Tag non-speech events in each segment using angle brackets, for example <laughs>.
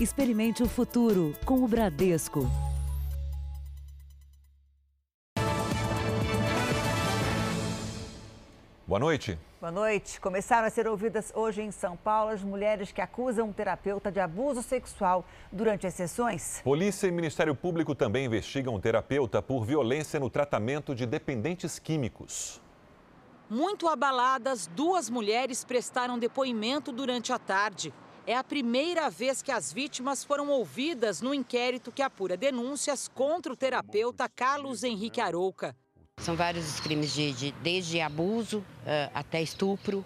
Experimente o futuro com o Bradesco. Boa noite. Boa noite. Começaram a ser ouvidas hoje em São Paulo as mulheres que acusam um terapeuta de abuso sexual durante as sessões. Polícia e Ministério Público também investigam um terapeuta por violência no tratamento de dependentes químicos. Muito abaladas, duas mulheres prestaram depoimento durante a tarde. É a primeira vez que as vítimas foram ouvidas no inquérito que apura denúncias contra o terapeuta Carlos Henrique Arouca. São vários os crimes de, de desde abuso uh, até estupro.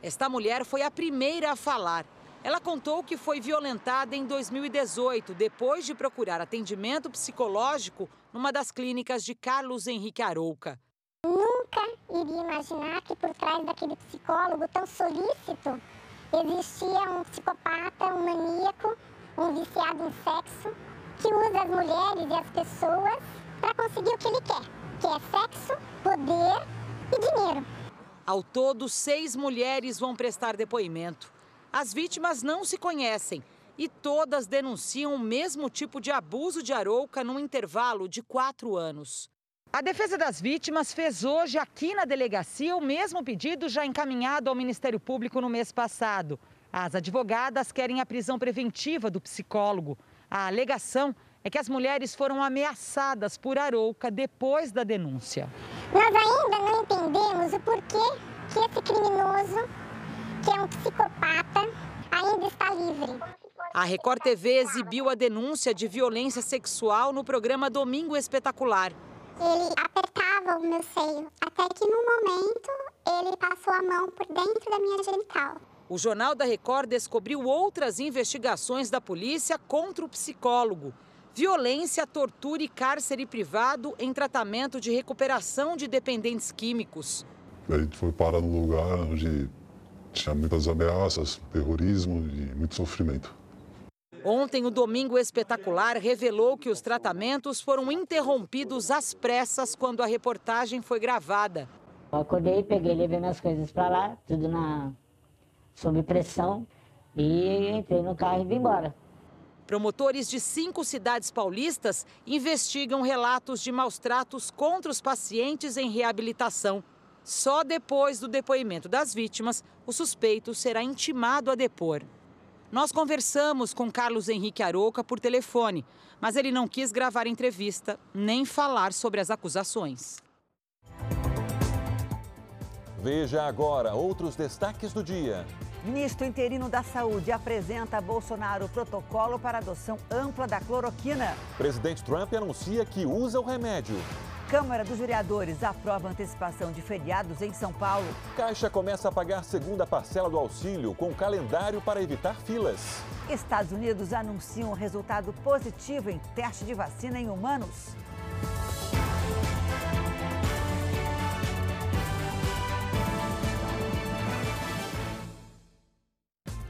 Esta mulher foi a primeira a falar. Ela contou que foi violentada em 2018, depois de procurar atendimento psicológico numa das clínicas de Carlos Henrique Arouca. Nunca iria imaginar que por trás daquele psicólogo tão solícito existia um psicopata, um maníaco, um viciado em sexo, que usa as mulheres e as pessoas para conseguir o que ele quer que é sexo, poder e dinheiro. Ao todo, seis mulheres vão prestar depoimento. As vítimas não se conhecem e todas denunciam o mesmo tipo de abuso de Arouca num intervalo de quatro anos. A defesa das vítimas fez hoje aqui na delegacia o mesmo pedido já encaminhado ao Ministério Público no mês passado. As advogadas querem a prisão preventiva do psicólogo. A alegação é que as mulheres foram ameaçadas por Arouca depois da denúncia. Nós ainda não entendemos o porquê que esse criminoso, que é um psicopata, ainda está livre. A Record TV exibiu a denúncia de violência sexual no programa Domingo Espetacular. Ele apertava o meu seio, até que no momento ele passou a mão por dentro da minha genital. O Jornal da Record descobriu outras investigações da polícia contra o psicólogo violência, tortura e cárcere privado em tratamento de recuperação de dependentes químicos. A gente foi parar num lugar onde tinha muitas ameaças, terrorismo e muito sofrimento. Ontem, o Domingo Espetacular revelou que os tratamentos foram interrompidos às pressas quando a reportagem foi gravada. Eu acordei, peguei, levei minhas coisas para lá, tudo na sob pressão, e entrei no carro e vim embora. Promotores de cinco cidades paulistas investigam relatos de maus tratos contra os pacientes em reabilitação. Só depois do depoimento das vítimas, o suspeito será intimado a depor. Nós conversamos com Carlos Henrique Aroca por telefone, mas ele não quis gravar entrevista nem falar sobre as acusações. Veja agora outros destaques do dia. Ministro interino da Saúde apresenta a Bolsonaro protocolo para adoção ampla da cloroquina. Presidente Trump anuncia que usa o remédio. Câmara dos Vereadores aprova antecipação de feriados em São Paulo. Caixa começa a pagar segunda parcela do auxílio com calendário para evitar filas. Estados Unidos anunciam resultado positivo em teste de vacina em humanos.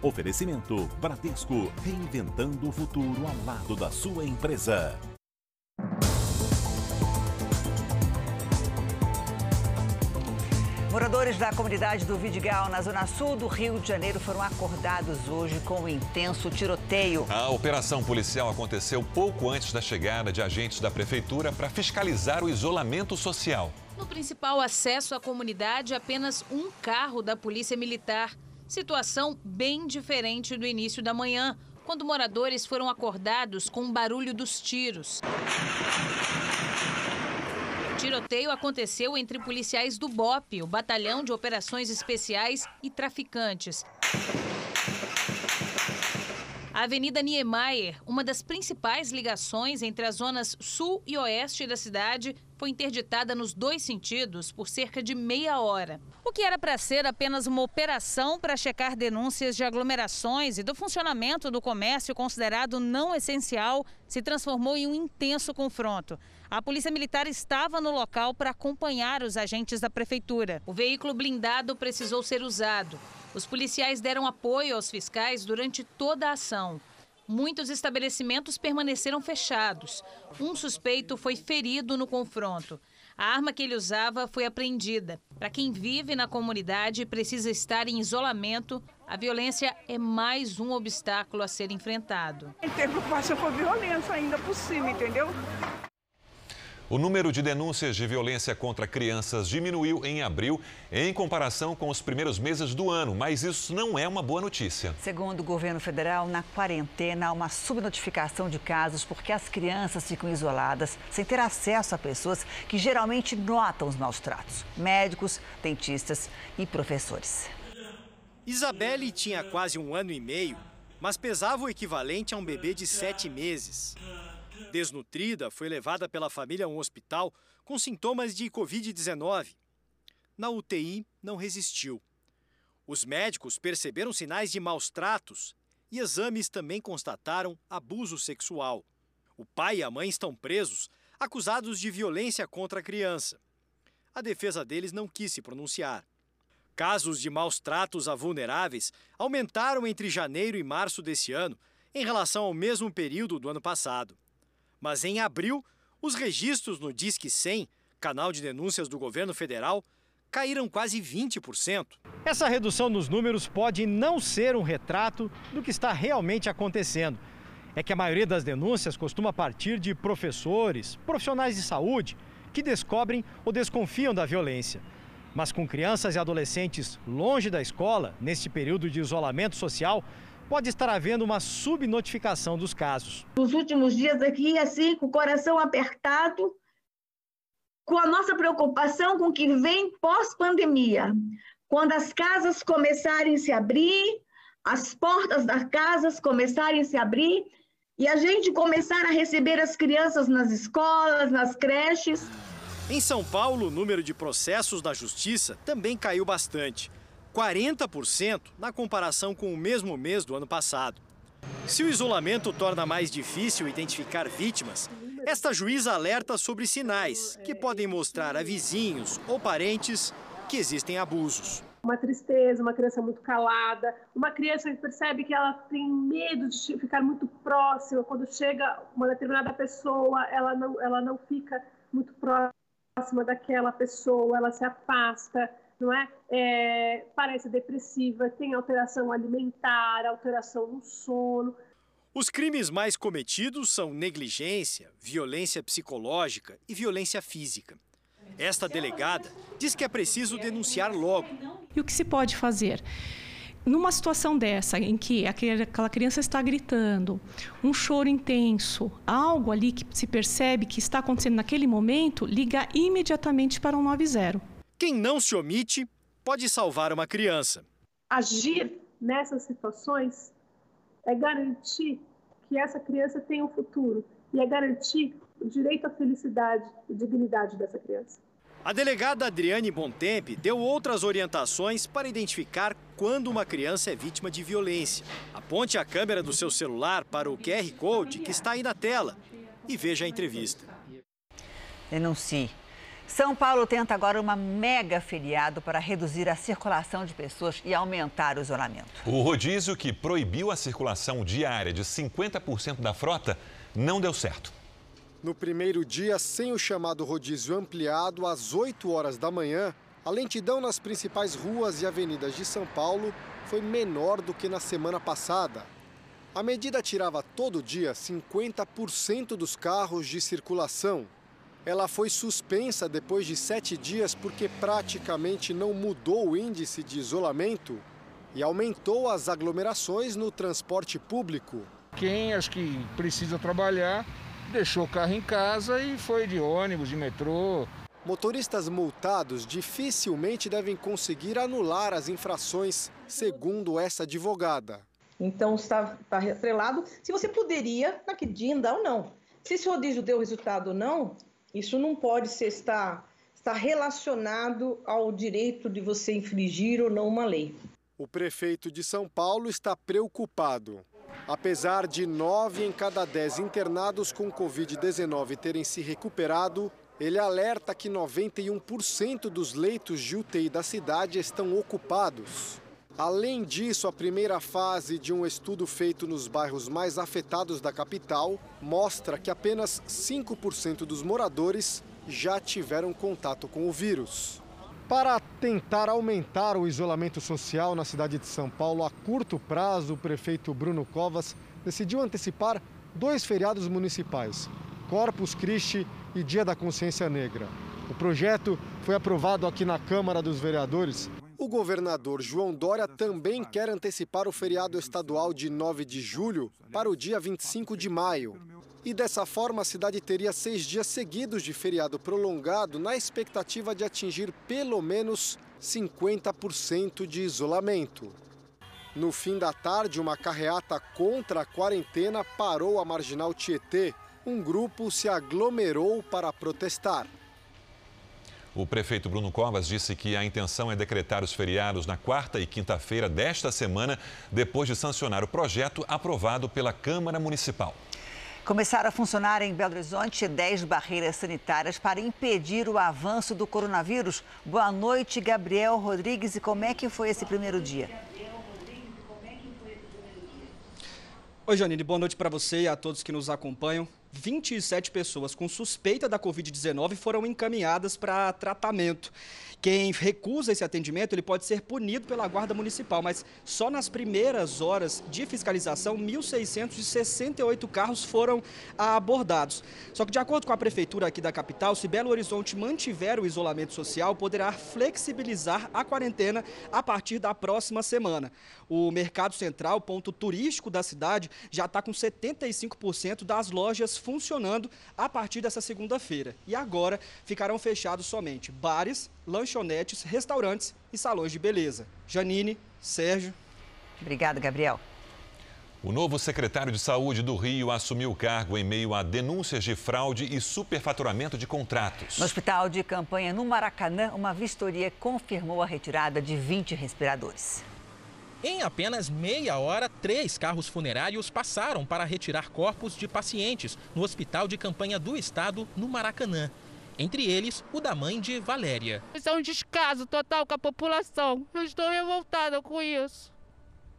Oferecimento Bradesco, reinventando o futuro ao lado da sua empresa. Moradores da comunidade do Vidigal, na zona sul do Rio de Janeiro, foram acordados hoje com um intenso tiroteio. A operação policial aconteceu pouco antes da chegada de agentes da prefeitura para fiscalizar o isolamento social. No principal acesso à comunidade, apenas um carro da Polícia Militar. Situação bem diferente do início da manhã, quando moradores foram acordados com o barulho dos tiros. Tiroteio aconteceu entre policiais do BOP, o Batalhão de Operações Especiais, e traficantes. A Avenida Niemeyer, uma das principais ligações entre as zonas sul e oeste da cidade, foi interditada nos dois sentidos por cerca de meia hora. O que era para ser apenas uma operação para checar denúncias de aglomerações e do funcionamento do comércio considerado não essencial se transformou em um intenso confronto. A Polícia Militar estava no local para acompanhar os agentes da prefeitura. O veículo blindado precisou ser usado. Os policiais deram apoio aos fiscais durante toda a ação. Muitos estabelecimentos permaneceram fechados. Um suspeito foi ferido no confronto. A arma que ele usava foi apreendida. Para quem vive na comunidade e precisa estar em isolamento, a violência é mais um obstáculo a ser enfrentado. Tem preocupação com a violência ainda por cima, entendeu? O número de denúncias de violência contra crianças diminuiu em abril em comparação com os primeiros meses do ano, mas isso não é uma boa notícia. Segundo o governo federal, na quarentena há uma subnotificação de casos porque as crianças ficam isoladas sem ter acesso a pessoas que geralmente notam os maus tratos: médicos, dentistas e professores. Isabelle tinha quase um ano e meio, mas pesava o equivalente a um bebê de sete meses. Desnutrida, foi levada pela família a um hospital com sintomas de Covid-19. Na UTI, não resistiu. Os médicos perceberam sinais de maus tratos e exames também constataram abuso sexual. O pai e a mãe estão presos, acusados de violência contra a criança. A defesa deles não quis se pronunciar. Casos de maus tratos a vulneráveis aumentaram entre janeiro e março desse ano em relação ao mesmo período do ano passado. Mas em abril, os registros no Disque 100, canal de denúncias do governo federal, caíram quase 20%. Essa redução nos números pode não ser um retrato do que está realmente acontecendo. É que a maioria das denúncias costuma partir de professores, profissionais de saúde, que descobrem ou desconfiam da violência. Mas com crianças e adolescentes longe da escola, neste período de isolamento social, pode estar havendo uma subnotificação dos casos. Nos últimos dias aqui, assim, com o coração apertado, com a nossa preocupação com o que vem pós-pandemia. Quando as casas começarem a se abrir, as portas das casas começarem a se abrir e a gente começar a receber as crianças nas escolas, nas creches. Em São Paulo, o número de processos da justiça também caiu bastante. 40% na comparação com o mesmo mês do ano passado. Se o isolamento torna mais difícil identificar vítimas, esta juíza alerta sobre sinais que podem mostrar a vizinhos ou parentes que existem abusos. Uma tristeza, uma criança muito calada, uma criança que percebe que ela tem medo de ficar muito próxima, quando chega uma determinada pessoa, ela não, ela não fica muito próxima daquela pessoa, ela se afasta não é? é? Parece depressiva, tem alteração alimentar, alteração no sono. Os crimes mais cometidos são negligência, violência psicológica e violência física. Esta delegada diz que é preciso denunciar logo. E o que se pode fazer? Numa situação dessa, em que aquela criança está gritando, um choro intenso, algo ali que se percebe que está acontecendo naquele momento, ligar imediatamente para o 190. Quem não se omite pode salvar uma criança. Agir nessas situações é garantir que essa criança tenha um futuro e é garantir o direito à felicidade e dignidade dessa criança. A delegada Adriane Bontempe deu outras orientações para identificar quando uma criança é vítima de violência. Aponte a câmera do seu celular para o QR Code que está aí na tela e veja a entrevista. Denuncie são Paulo tenta agora uma mega feriado para reduzir a circulação de pessoas e aumentar o isolamento. O rodízio que proibiu a circulação diária de 50% da frota não deu certo. No primeiro dia, sem o chamado rodízio ampliado, às 8 horas da manhã, a lentidão nas principais ruas e avenidas de São Paulo foi menor do que na semana passada. A medida tirava todo dia 50% dos carros de circulação ela foi suspensa depois de sete dias porque praticamente não mudou o índice de isolamento e aumentou as aglomerações no transporte público. Quem acho que precisa trabalhar deixou o carro em casa e foi de ônibus, de metrô. Motoristas multados dificilmente devem conseguir anular as infrações, segundo essa advogada. Então está, está atrelado se você poderia naquele dia andar ou não. Se esse rodízio deu resultado ou não, isso não pode ser, estar, estar relacionado ao direito de você infringir ou não uma lei. O prefeito de São Paulo está preocupado. Apesar de nove em cada dez internados com Covid-19 terem se recuperado, ele alerta que 91% dos leitos de UTI da cidade estão ocupados. Além disso, a primeira fase de um estudo feito nos bairros mais afetados da capital mostra que apenas 5% dos moradores já tiveram contato com o vírus. Para tentar aumentar o isolamento social na cidade de São Paulo a curto prazo, o prefeito Bruno Covas decidiu antecipar dois feriados municipais, Corpus Christi e Dia da Consciência Negra. O projeto foi aprovado aqui na Câmara dos Vereadores. O governador João Dória também quer antecipar o feriado estadual de 9 de julho para o dia 25 de maio. E dessa forma, a cidade teria seis dias seguidos de feriado prolongado, na expectativa de atingir pelo menos 50% de isolamento. No fim da tarde, uma carreata contra a quarentena parou a marginal Tietê. Um grupo se aglomerou para protestar. O prefeito Bruno Covas disse que a intenção é decretar os feriados na quarta e quinta-feira desta semana, depois de sancionar o projeto aprovado pela Câmara Municipal. Começaram a funcionar em Belo Horizonte 10 barreiras sanitárias para impedir o avanço do coronavírus. Boa noite, Gabriel Rodrigues. E como é que foi esse primeiro dia? Oi, Janine, boa noite para você e a todos que nos acompanham. 27 pessoas com suspeita da Covid-19 foram encaminhadas para tratamento. Quem recusa esse atendimento, ele pode ser punido pela Guarda Municipal, mas só nas primeiras horas de fiscalização, 1.668 carros foram abordados. Só que, de acordo com a Prefeitura aqui da capital, se Belo Horizonte mantiver o isolamento social, poderá flexibilizar a quarentena a partir da próxima semana. O Mercado Central, ponto turístico da cidade, já está com 75% das lojas funcionando a partir dessa segunda-feira. E agora ficarão fechados somente bares, lanchonetes, restaurantes e salões de beleza. Janine, Sérgio. Obrigada, Gabriel. O novo secretário de Saúde do Rio assumiu o cargo em meio a denúncias de fraude e superfaturamento de contratos. No hospital de campanha no Maracanã, uma vistoria confirmou a retirada de 20 respiradores. Em apenas meia hora, três carros funerários passaram para retirar corpos de pacientes no Hospital de Campanha do Estado, no Maracanã. Entre eles, o da mãe de Valéria. Isso é um descaso total com a população. Eu estou revoltada com isso.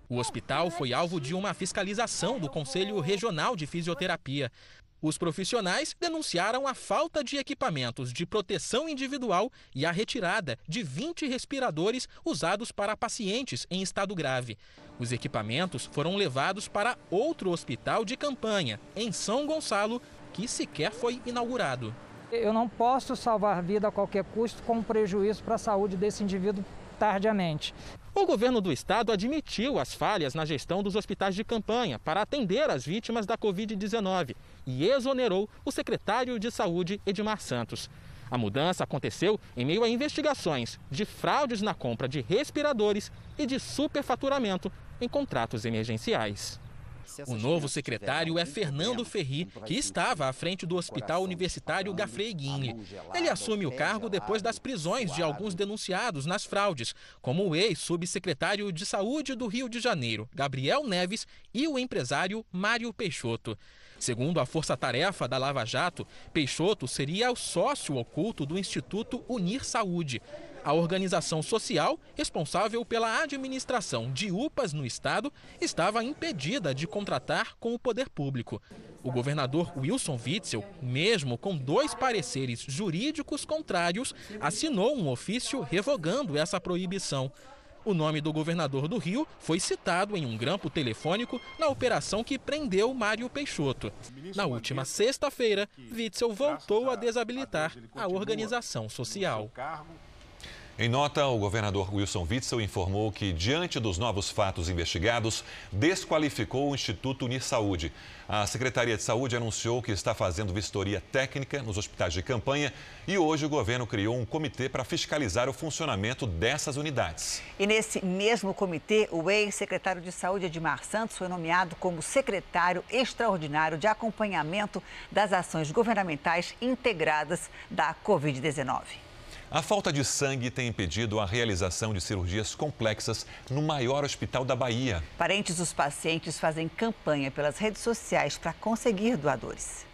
O hospital foi alvo de uma fiscalização do Conselho Regional de Fisioterapia. Os profissionais denunciaram a falta de equipamentos de proteção individual e a retirada de 20 respiradores usados para pacientes em estado grave. Os equipamentos foram levados para outro hospital de campanha, em São Gonçalo, que sequer foi inaugurado. Eu não posso salvar vida a qualquer custo com prejuízo para a saúde desse indivíduo tardiamente. O governo do estado admitiu as falhas na gestão dos hospitais de campanha para atender as vítimas da Covid-19 e exonerou o secretário de Saúde, Edmar Santos. A mudança aconteceu em meio a investigações de fraudes na compra de respiradores e de superfaturamento em contratos emergenciais. O novo secretário é Fernando Ferri, que estava à frente do Hospital Universitário Gafreguini. Ele assume o cargo depois das prisões de alguns denunciados nas fraudes, como o ex-subsecretário de Saúde do Rio de Janeiro, Gabriel Neves, e o empresário Mário Peixoto. Segundo a Força Tarefa da Lava Jato, Peixoto seria o sócio oculto do Instituto Unir Saúde. A organização social, responsável pela administração de UPAs no estado, estava impedida de contratar com o poder público. O governador Wilson Witzel, mesmo com dois pareceres jurídicos contrários, assinou um ofício revogando essa proibição. O nome do governador do Rio foi citado em um grampo telefônico na operação que prendeu Mário Peixoto. Na última sexta-feira, Witzel voltou a desabilitar a organização social. Em nota, o governador Wilson Witzel informou que, diante dos novos fatos investigados, desqualificou o Instituto Unir Saúde. A Secretaria de Saúde anunciou que está fazendo vistoria técnica nos hospitais de campanha e hoje o governo criou um comitê para fiscalizar o funcionamento dessas unidades. E nesse mesmo comitê, o ex-secretário de Saúde Edmar Santos foi nomeado como secretário extraordinário de acompanhamento das ações governamentais integradas da Covid-19. A falta de sangue tem impedido a realização de cirurgias complexas no maior hospital da Bahia. Parentes dos pacientes fazem campanha pelas redes sociais para conseguir doadores.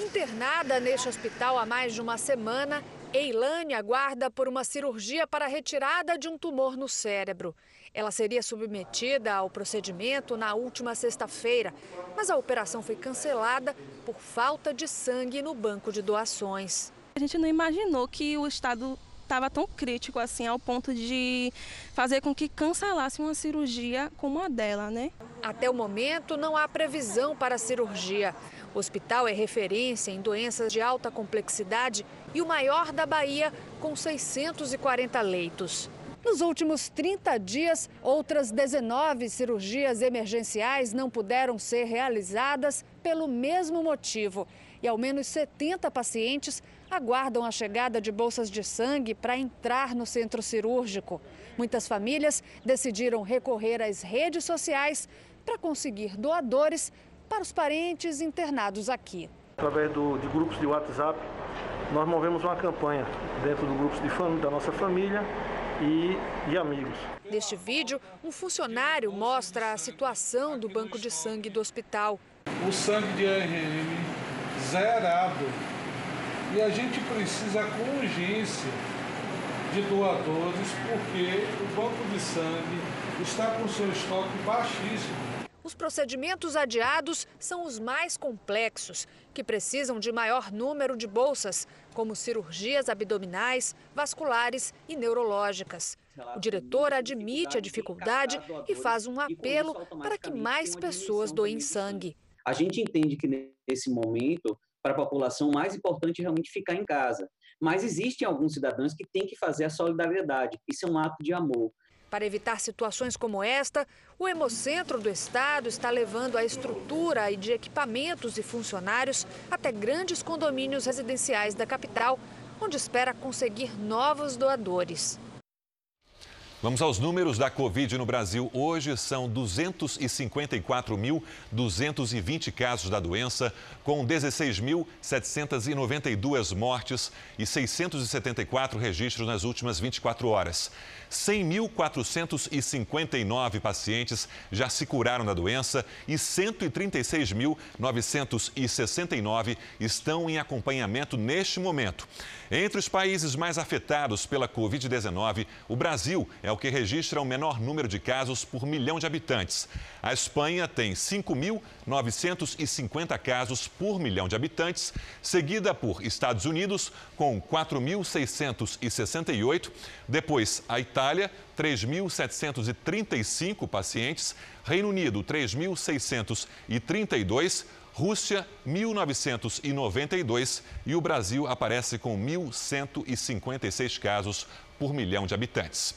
Internada neste hospital há mais de uma semana, Eilane aguarda por uma cirurgia para a retirada de um tumor no cérebro. Ela seria submetida ao procedimento na última sexta-feira, mas a operação foi cancelada por falta de sangue no banco de doações. A gente não imaginou que o estado estava tão crítico assim ao ponto de fazer com que cancelasse uma cirurgia como a dela, né? Até o momento não há previsão para a cirurgia. O hospital é referência em doenças de alta complexidade e o maior da Bahia, com 640 leitos. Nos últimos 30 dias, outras 19 cirurgias emergenciais não puderam ser realizadas pelo mesmo motivo. E ao menos 70 pacientes aguardam a chegada de bolsas de sangue para entrar no centro cirúrgico. Muitas famílias decidiram recorrer às redes sociais para conseguir doadores para os parentes internados aqui. Através do, de grupos de WhatsApp, nós movemos uma campanha dentro do grupos de fam da nossa família e, e amigos. Neste vídeo, um funcionário mostra a situação do banco de sangue do hospital. O sangue de ARM zerado. E a gente precisa com urgência de doadores porque o banco de sangue está com seu estoque baixíssimo. Os procedimentos adiados são os mais complexos, que precisam de maior número de bolsas, como cirurgias abdominais, vasculares e neurológicas. O diretor admite a dificuldade e faz um apelo para que mais pessoas doem sangue. A gente entende que nesse momento, para a população, mais importante é realmente ficar em casa. Mas existem alguns cidadãos que têm que fazer a solidariedade. Isso é um ato de amor. Para evitar situações como esta, o Hemocentro do Estado está levando a estrutura e de equipamentos e funcionários até grandes condomínios residenciais da capital, onde espera conseguir novos doadores. Vamos aos números da Covid no Brasil. Hoje são 254.220 casos da doença, com 16.792 mortes e 674 registros nas últimas 24 horas. 100.459 pacientes já se curaram da doença e 136.969 estão em acompanhamento neste momento. Entre os países mais afetados pela Covid-19, o Brasil é o que registra o menor número de casos por milhão de habitantes. A Espanha tem 5.950 casos por milhão de habitantes, seguida por Estados Unidos, com 4.668, depois a Itália, 3.735 pacientes, Reino Unido, 3.632 Rússia, 1992 e o Brasil aparece com 1.156 casos por milhão de habitantes.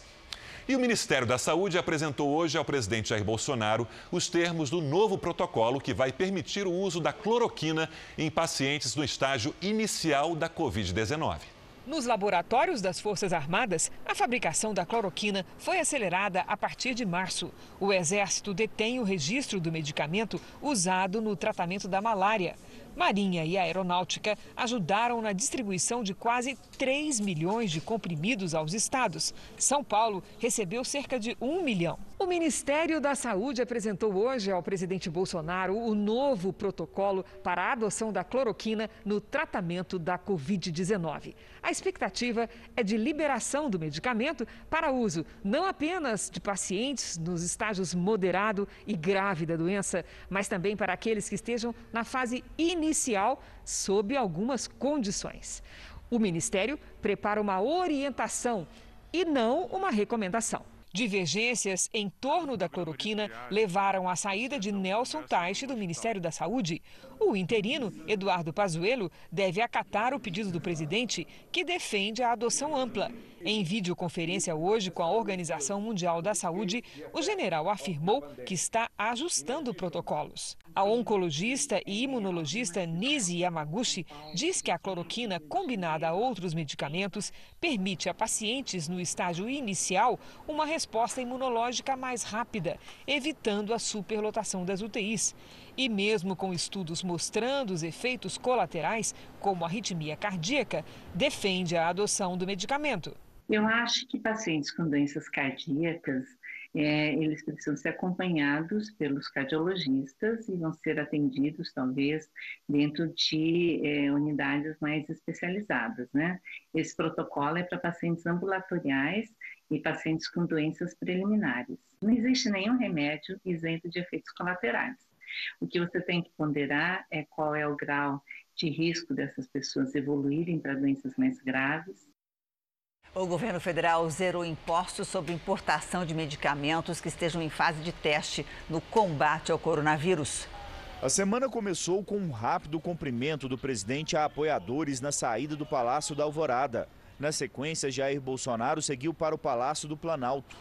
E o Ministério da Saúde apresentou hoje ao presidente Jair Bolsonaro os termos do novo protocolo que vai permitir o uso da cloroquina em pacientes no estágio inicial da Covid-19. Nos laboratórios das Forças Armadas, a fabricação da cloroquina foi acelerada a partir de março. O Exército detém o registro do medicamento usado no tratamento da malária. Marinha e Aeronáutica ajudaram na distribuição de quase 3 milhões de comprimidos aos estados. São Paulo recebeu cerca de 1 milhão. O Ministério da Saúde apresentou hoje ao presidente Bolsonaro o novo protocolo para a adoção da cloroquina no tratamento da Covid-19. A expectativa é de liberação do medicamento para uso não apenas de pacientes nos estágios moderado e grave da doença, mas também para aqueles que estejam na fase inicial sob algumas condições. O Ministério prepara uma orientação e não uma recomendação. Divergências em torno da cloroquina levaram à saída de Nelson Teich do Ministério da Saúde. O interino, Eduardo Pazuello, deve acatar o pedido do presidente, que defende a adoção ampla. Em videoconferência hoje com a Organização Mundial da Saúde, o general afirmou que está ajustando protocolos. A oncologista e imunologista Nisi Yamaguchi diz que a cloroquina, combinada a outros medicamentos, permite a pacientes no estágio inicial uma resposta imunológica mais rápida, evitando a superlotação das UTIs. E mesmo com estudos mostrando os efeitos colaterais, como arritmia cardíaca, defende a adoção do medicamento. Eu acho que pacientes com doenças cardíacas, é, eles precisam ser acompanhados pelos cardiologistas e vão ser atendidos, talvez, dentro de é, unidades mais especializadas, né? Esse protocolo é para pacientes ambulatoriais e pacientes com doenças preliminares. Não existe nenhum remédio isento de efeitos colaterais. O que você tem que ponderar é qual é o grau de risco dessas pessoas evoluírem para doenças mais graves. O governo federal zerou impostos sobre importação de medicamentos que estejam em fase de teste no combate ao coronavírus. A semana começou com um rápido cumprimento do presidente a apoiadores na saída do Palácio da Alvorada. Na sequência, Jair Bolsonaro seguiu para o Palácio do Planalto.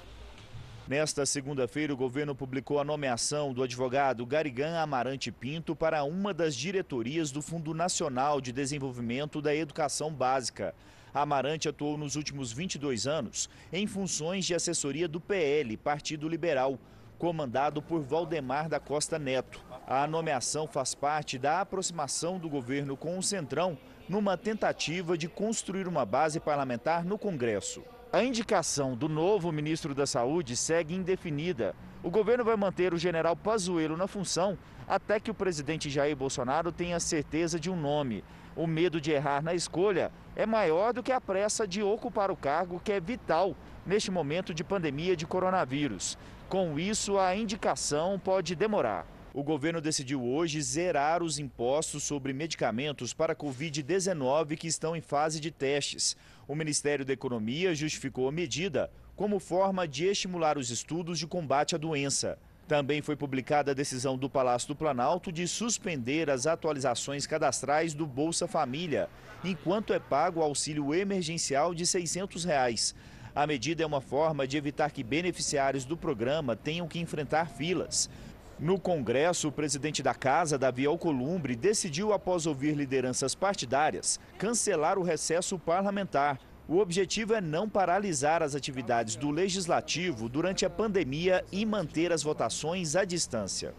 Nesta segunda-feira, o governo publicou a nomeação do advogado Garigan Amarante Pinto para uma das diretorias do Fundo Nacional de Desenvolvimento da Educação Básica. Amarante atuou nos últimos 22 anos em funções de assessoria do PL, Partido Liberal, comandado por Valdemar da Costa Neto. A nomeação faz parte da aproximação do governo com o Centrão numa tentativa de construir uma base parlamentar no Congresso. A indicação do novo ministro da Saúde segue indefinida. O governo vai manter o general Pazuello na função até que o presidente Jair Bolsonaro tenha certeza de um nome. O medo de errar na escolha é maior do que a pressa de ocupar o cargo que é vital neste momento de pandemia de coronavírus. Com isso, a indicação pode demorar. O governo decidiu hoje zerar os impostos sobre medicamentos para Covid-19 que estão em fase de testes. O Ministério da Economia justificou a medida como forma de estimular os estudos de combate à doença. Também foi publicada a decisão do Palácio do Planalto de suspender as atualizações cadastrais do Bolsa Família, enquanto é pago o auxílio emergencial de 600 reais. A medida é uma forma de evitar que beneficiários do programa tenham que enfrentar filas. No Congresso, o presidente da Casa, Davi Alcolumbre, decidiu, após ouvir lideranças partidárias, cancelar o recesso parlamentar. O objetivo é não paralisar as atividades do Legislativo durante a pandemia e manter as votações à distância.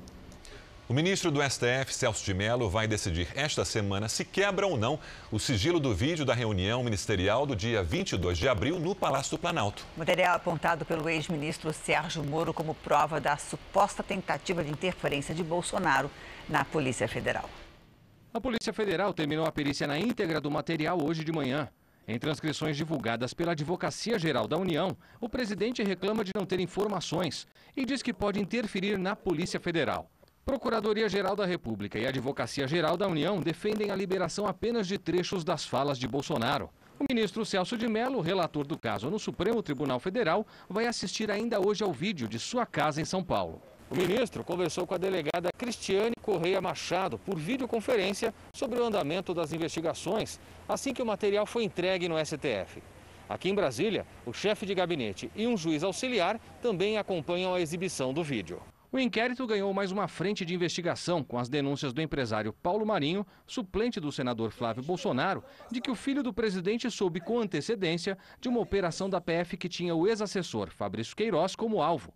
O ministro do STF, Celso de Mello, vai decidir esta semana se quebra ou não o sigilo do vídeo da reunião ministerial do dia 22 de abril no Palácio do Planalto. Material apontado pelo ex-ministro Sérgio Moro como prova da suposta tentativa de interferência de Bolsonaro na Polícia Federal. A Polícia Federal terminou a perícia na íntegra do material hoje de manhã. Em transcrições divulgadas pela Advocacia Geral da União, o presidente reclama de não ter informações e diz que pode interferir na Polícia Federal. Procuradoria-Geral da República e Advocacia-Geral da União defendem a liberação apenas de trechos das falas de Bolsonaro. O ministro Celso de Mello, relator do caso no Supremo Tribunal Federal, vai assistir ainda hoje ao vídeo de sua casa em São Paulo. O ministro conversou com a delegada Cristiane Correia Machado por videoconferência sobre o andamento das investigações, assim que o material foi entregue no STF. Aqui em Brasília, o chefe de gabinete e um juiz auxiliar também acompanham a exibição do vídeo. O inquérito ganhou mais uma frente de investigação com as denúncias do empresário Paulo Marinho, suplente do senador Flávio Bolsonaro, de que o filho do presidente soube com antecedência de uma operação da PF que tinha o ex-assessor Fabrício Queiroz como alvo.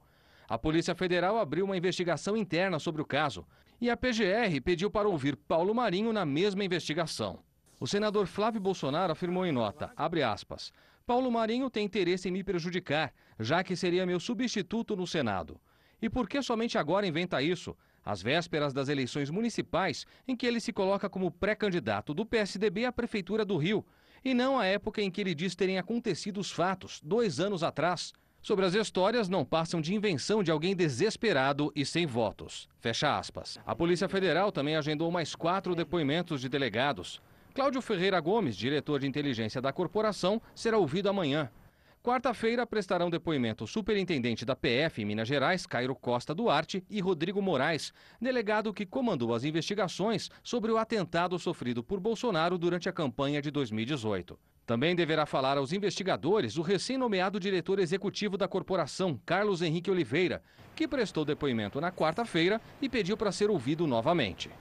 A Polícia Federal abriu uma investigação interna sobre o caso e a PGR pediu para ouvir Paulo Marinho na mesma investigação. O senador Flávio Bolsonaro afirmou em nota, aspas, Paulo Marinho tem interesse em me prejudicar, já que seria meu substituto no Senado. E por que somente agora inventa isso? Às vésperas das eleições municipais, em que ele se coloca como pré-candidato do PSDB à Prefeitura do Rio, e não à época em que ele diz terem acontecido os fatos, dois anos atrás. Sobre as histórias, não passam de invenção de alguém desesperado e sem votos. Fecha aspas. A Polícia Federal também agendou mais quatro depoimentos de delegados. Cláudio Ferreira Gomes, diretor de inteligência da corporação, será ouvido amanhã. Quarta-feira prestarão depoimento o superintendente da PF em Minas Gerais, Cairo Costa Duarte, e Rodrigo Moraes, delegado que comandou as investigações sobre o atentado sofrido por Bolsonaro durante a campanha de 2018. Também deverá falar aos investigadores o recém-nomeado diretor executivo da corporação, Carlos Henrique Oliveira, que prestou depoimento na quarta-feira e pediu para ser ouvido novamente.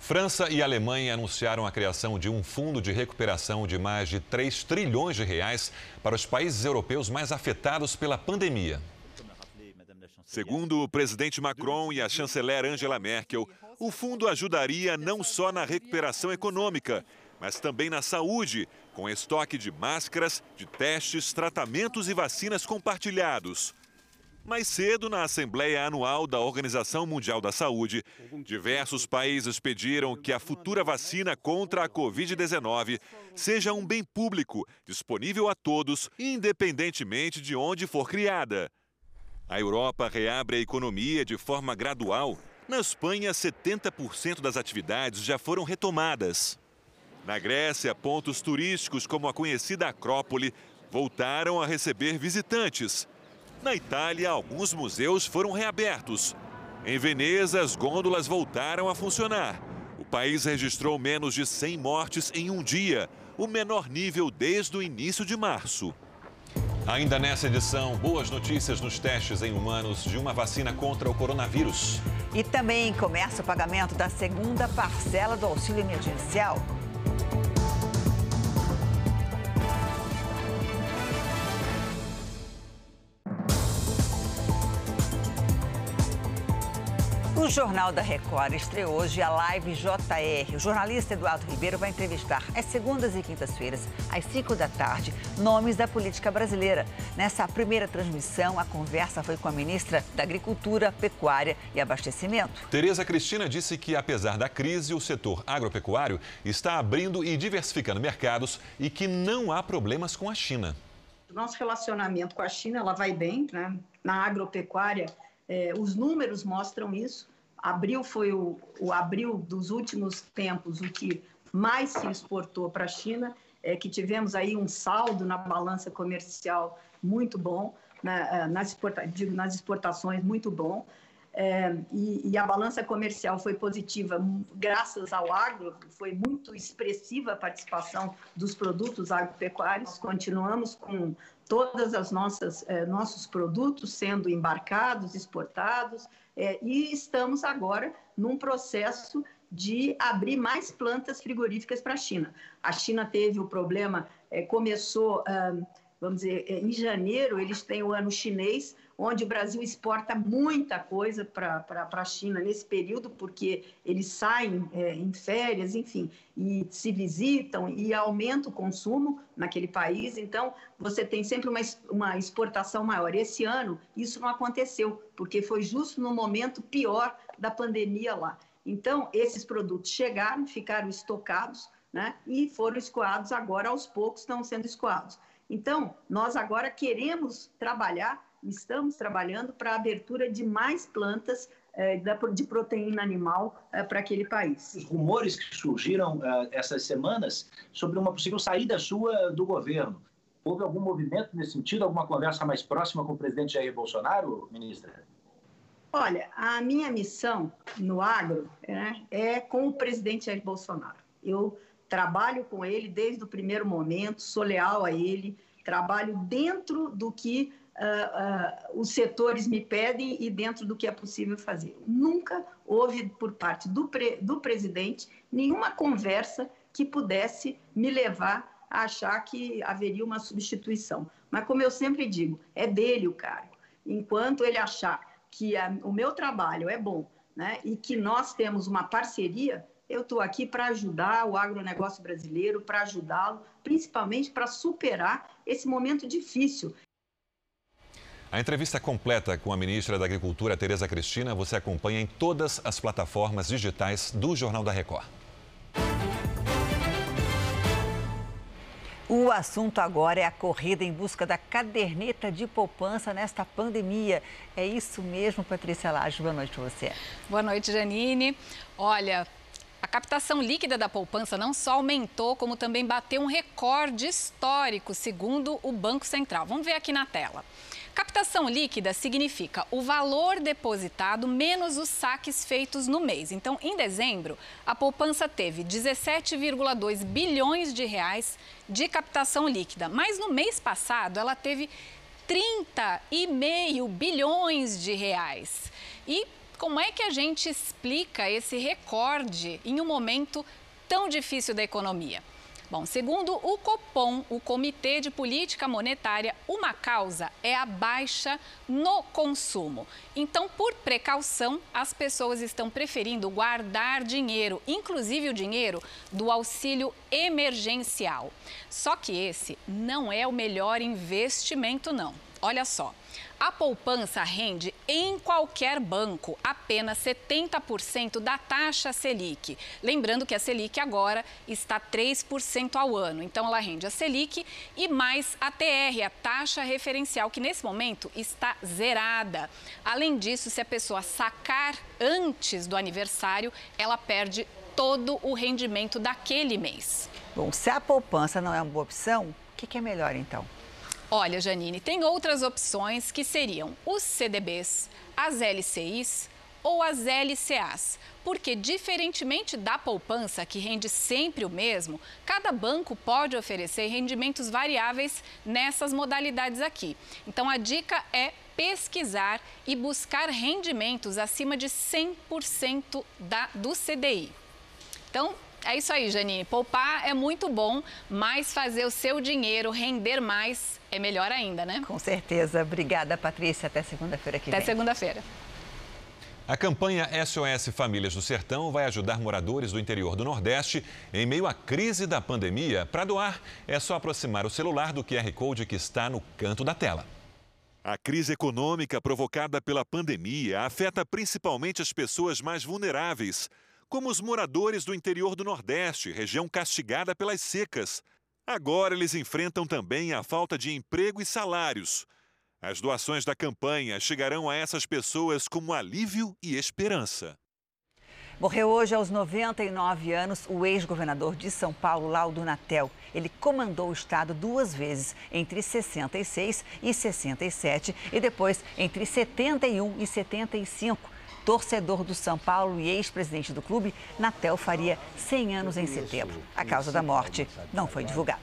França e Alemanha anunciaram a criação de um fundo de recuperação de mais de 3 trilhões de reais para os países europeus mais afetados pela pandemia. Segundo o presidente Macron e a chanceler Angela Merkel, o fundo ajudaria não só na recuperação econômica, mas também na saúde, com estoque de máscaras, de testes, tratamentos e vacinas compartilhados. Mais cedo, na Assembleia Anual da Organização Mundial da Saúde, diversos países pediram que a futura vacina contra a Covid-19 seja um bem público, disponível a todos, independentemente de onde for criada. A Europa reabre a economia de forma gradual. Na Espanha, 70% das atividades já foram retomadas. Na Grécia, pontos turísticos como a conhecida Acrópole voltaram a receber visitantes. Na Itália, alguns museus foram reabertos. Em Veneza, as gôndolas voltaram a funcionar. O país registrou menos de 100 mortes em um dia, o menor nível desde o início de março. Ainda nessa edição, boas notícias nos testes em humanos de uma vacina contra o coronavírus. E também começa o pagamento da segunda parcela do auxílio emergencial. O Jornal da Record estreou hoje a Live JR. O jornalista Eduardo Ribeiro vai entrevistar às segundas e quintas-feiras, às 5 da tarde, nomes da política brasileira. Nessa primeira transmissão, a conversa foi com a ministra da Agricultura, Pecuária e Abastecimento. Tereza Cristina disse que, apesar da crise, o setor agropecuário está abrindo e diversificando mercados e que não há problemas com a China. O nosso relacionamento com a China ela vai bem, né? Na agropecuária, eh, os números mostram isso abril foi o, o abril dos últimos tempos o que mais se exportou para a China, é que tivemos aí um saldo na balança comercial muito bom, né, nas, exporta nas exportações muito bom. É, e, e, a balança comercial foi positiva graças ao agro, foi muito expressiva a participação dos produtos agropecuários. Continuamos com todas as nossas é, nossos produtos sendo embarcados, exportados, é, e estamos agora num processo de abrir mais plantas frigoríficas para a China. A China teve o problema, é, começou, ah, vamos dizer, é, em janeiro, eles têm o ano chinês, onde o Brasil exporta muita coisa para a China nesse período, porque eles saem é, em férias, enfim, e se visitam e aumenta o consumo naquele país. Então, você tem sempre uma, uma exportação maior. Esse ano, isso não aconteceu, porque foi justo no momento pior da pandemia lá. Então, esses produtos chegaram, ficaram estocados, né, e foram escoados agora, aos poucos estão sendo escoados. Então, nós agora queremos trabalhar estamos trabalhando para a abertura de mais plantas é, de proteína animal é, para aquele país. Os rumores que surgiram é, essas semanas sobre uma possível saída sua do governo. Houve algum movimento nesse sentido, alguma conversa mais próxima com o presidente Jair Bolsonaro, ministra? Olha, a minha missão no agro né, é com o presidente Jair Bolsonaro. Eu trabalho com ele desde o primeiro momento, sou leal a ele, trabalho dentro do que uh, uh, os setores me pedem e dentro do que é possível fazer. Nunca houve, por parte do, pre, do presidente, nenhuma conversa que pudesse me levar a achar que haveria uma substituição. Mas, como eu sempre digo, é dele o cargo. Enquanto ele achar que a, o meu trabalho é bom né, e que nós temos uma parceria, eu estou aqui para ajudar o agronegócio brasileiro, para ajudá-lo, principalmente para superar esse momento difícil. A entrevista completa com a ministra da Agricultura, Tereza Cristina, você acompanha em todas as plataformas digitais do Jornal da Record. O assunto agora é a corrida em busca da caderneta de poupança nesta pandemia. É isso mesmo, Patrícia Laje. Boa noite para você. Boa noite, Janine. Olha, a captação líquida da poupança não só aumentou, como também bateu um recorde histórico, segundo o Banco Central. Vamos ver aqui na tela. Captação líquida significa o valor depositado menos os saques feitos no mês. Então, em dezembro, a poupança teve 17,2 bilhões de reais de captação líquida, mas no mês passado ela teve 30,5 bilhões de reais. E como é que a gente explica esse recorde em um momento tão difícil da economia? Bom, segundo o Copom, o Comitê de Política Monetária, uma causa é a baixa no consumo. Então, por precaução, as pessoas estão preferindo guardar dinheiro, inclusive o dinheiro do auxílio emergencial. Só que esse não é o melhor investimento, não. Olha só. A poupança rende em qualquer banco apenas 70% da taxa Selic. Lembrando que a Selic agora está 3% ao ano. Então ela rende a Selic e mais a TR, a taxa referencial, que nesse momento está zerada. Além disso, se a pessoa sacar antes do aniversário, ela perde todo o rendimento daquele mês. Bom, se a poupança não é uma boa opção, o que, que é melhor então? Olha, Janine, tem outras opções que seriam os CDBs, as LCIs ou as LCAs. Porque, diferentemente da poupança, que rende sempre o mesmo, cada banco pode oferecer rendimentos variáveis nessas modalidades aqui. Então, a dica é pesquisar e buscar rendimentos acima de 100% da, do CDI. Então, é isso aí, Janine. Poupar é muito bom, mas fazer o seu dinheiro render mais é melhor ainda, né? Com certeza. Obrigada, Patrícia. Até segunda-feira que Até vem. Até segunda-feira. A campanha SOS Famílias do Sertão vai ajudar moradores do interior do Nordeste em meio à crise da pandemia. Para doar, é só aproximar o celular do QR Code que está no canto da tela. A crise econômica provocada pela pandemia afeta principalmente as pessoas mais vulneráveis como os moradores do interior do Nordeste, região castigada pelas secas. Agora eles enfrentam também a falta de emprego e salários. As doações da campanha chegarão a essas pessoas como alívio e esperança. Morreu hoje aos 99 anos o ex-governador de São Paulo, Laudo Natel. Ele comandou o estado duas vezes, entre 66 e 67 e depois entre 71 e 75 torcedor do São Paulo e ex-presidente do clube, Natel faria 100 anos em setembro. A causa da morte não foi divulgada.